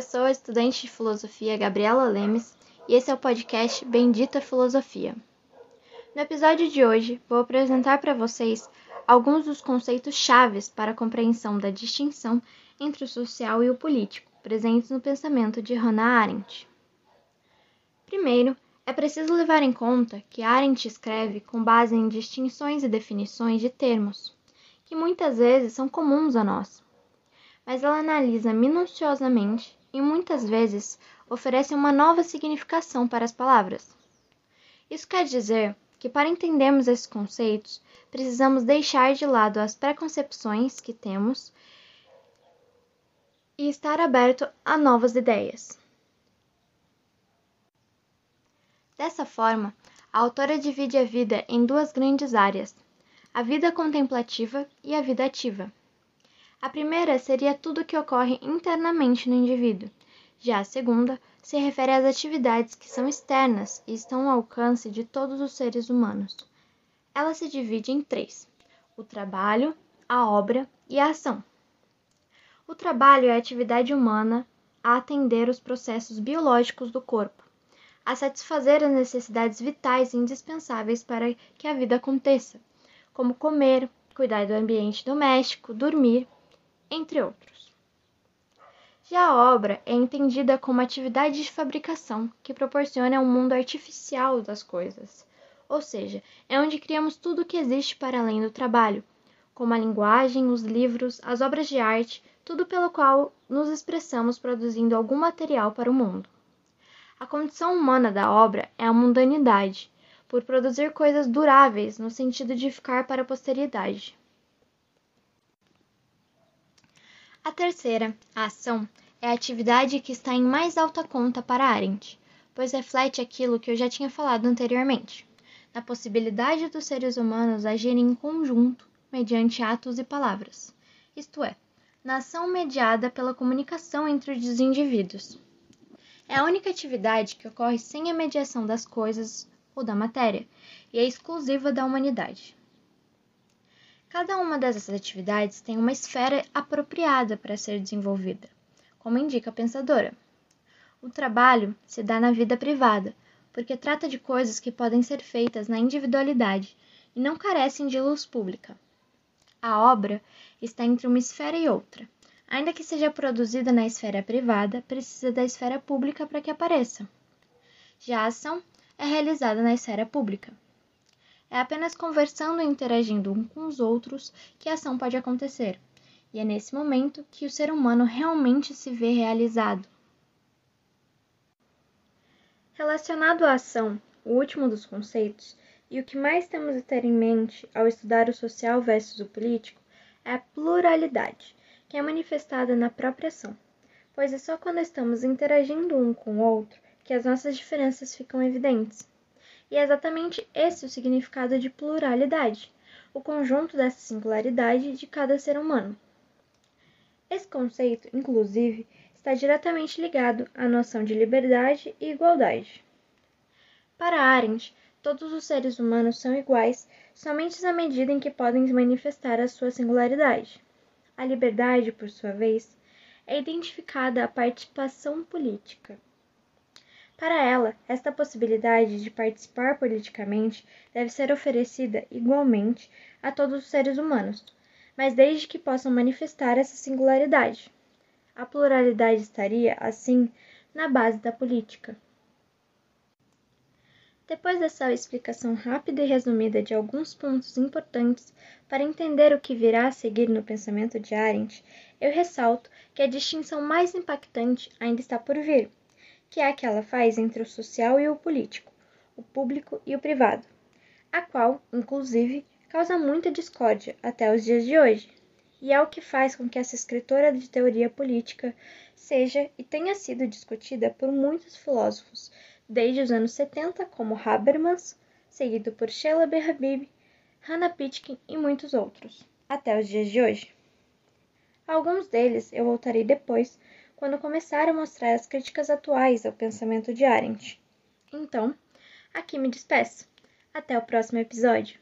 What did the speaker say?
Eu sou a estudante de filosofia Gabriela Lemes e esse é o podcast Bendita Filosofia. No episódio de hoje, vou apresentar para vocês alguns dos conceitos chaves para a compreensão da distinção entre o social e o político, presentes no pensamento de Hannah Arendt. Primeiro, é preciso levar em conta que Arendt escreve com base em distinções e definições de termos, que muitas vezes são comuns a nós, mas ela analisa minuciosamente e muitas vezes oferece uma nova significação para as palavras. Isso quer dizer que, para entendermos esses conceitos, precisamos deixar de lado as preconcepções que temos e estar aberto a novas ideias. Dessa forma, a autora divide a vida em duas grandes áreas: a vida contemplativa e a vida ativa. A primeira seria tudo o que ocorre internamente no indivíduo, já a segunda se refere às atividades que são externas e estão ao alcance de todos os seres humanos. Ela se divide em três: o trabalho, a obra e a ação. O trabalho é a atividade humana a atender os processos biológicos do corpo a satisfazer as necessidades vitais e indispensáveis para que a vida aconteça, como comer, cuidar do ambiente doméstico, dormir, entre outros. Já a obra é entendida como atividade de fabricação que proporciona um mundo artificial das coisas, ou seja, é onde criamos tudo o que existe para além do trabalho, como a linguagem, os livros, as obras de arte, tudo pelo qual nos expressamos produzindo algum material para o mundo. A condição humana da obra é a mundanidade, por produzir coisas duráveis no sentido de ficar para a posteridade. A terceira, a ação, é a atividade que está em mais alta conta para Arendt, pois reflete aquilo que eu já tinha falado anteriormente, na possibilidade dos seres humanos agirem em conjunto mediante atos e palavras, isto é, na ação mediada pela comunicação entre os indivíduos. É a única atividade que ocorre sem a mediação das coisas ou da matéria e é exclusiva da humanidade. Cada uma dessas atividades tem uma esfera apropriada para ser desenvolvida, como indica a pensadora. O trabalho se dá na vida privada, porque trata de coisas que podem ser feitas na individualidade e não carecem de luz pública. A obra está entre uma esfera e outra, Ainda que seja produzida na esfera privada, precisa da esfera pública para que apareça. Já a ação é realizada na esfera pública. É apenas conversando e interagindo um com os outros que a ação pode acontecer, e é nesse momento que o ser humano realmente se vê realizado. Relacionado à ação, o último dos conceitos, e o que mais temos a ter em mente ao estudar o social versus o político, é a pluralidade que é manifestada na própria ação, pois é só quando estamos interagindo um com o outro que as nossas diferenças ficam evidentes. E é exatamente esse o significado de pluralidade, o conjunto dessa singularidade de cada ser humano. Esse conceito, inclusive, está diretamente ligado à noção de liberdade e igualdade. Para Arendt, todos os seres humanos são iguais somente na medida em que podem manifestar a sua singularidade. A liberdade, por sua vez, é identificada a participação política. Para ela, esta possibilidade de participar politicamente deve ser oferecida igualmente a todos os seres humanos, mas desde que possam manifestar essa singularidade. A pluralidade estaria, assim, na base da política. Depois dessa explicação rápida e resumida de alguns pontos importantes para entender o que virá a seguir no pensamento de Arendt, eu ressalto que a distinção mais impactante ainda está por vir, que é a que ela faz entre o social e o político, o público e o privado, a qual, inclusive, causa muita discórdia até os dias de hoje, e é o que faz com que essa escritora de teoria política seja e tenha sido discutida por muitos filósofos desde os anos 70, como Habermas, seguido por Sheila. Habib, Hannah Pitkin e muitos outros, até os dias de hoje. alguns deles eu voltarei depois, quando começar a mostrar as críticas atuais ao pensamento de Arendt. Então, aqui me despeço. Até o próximo episódio.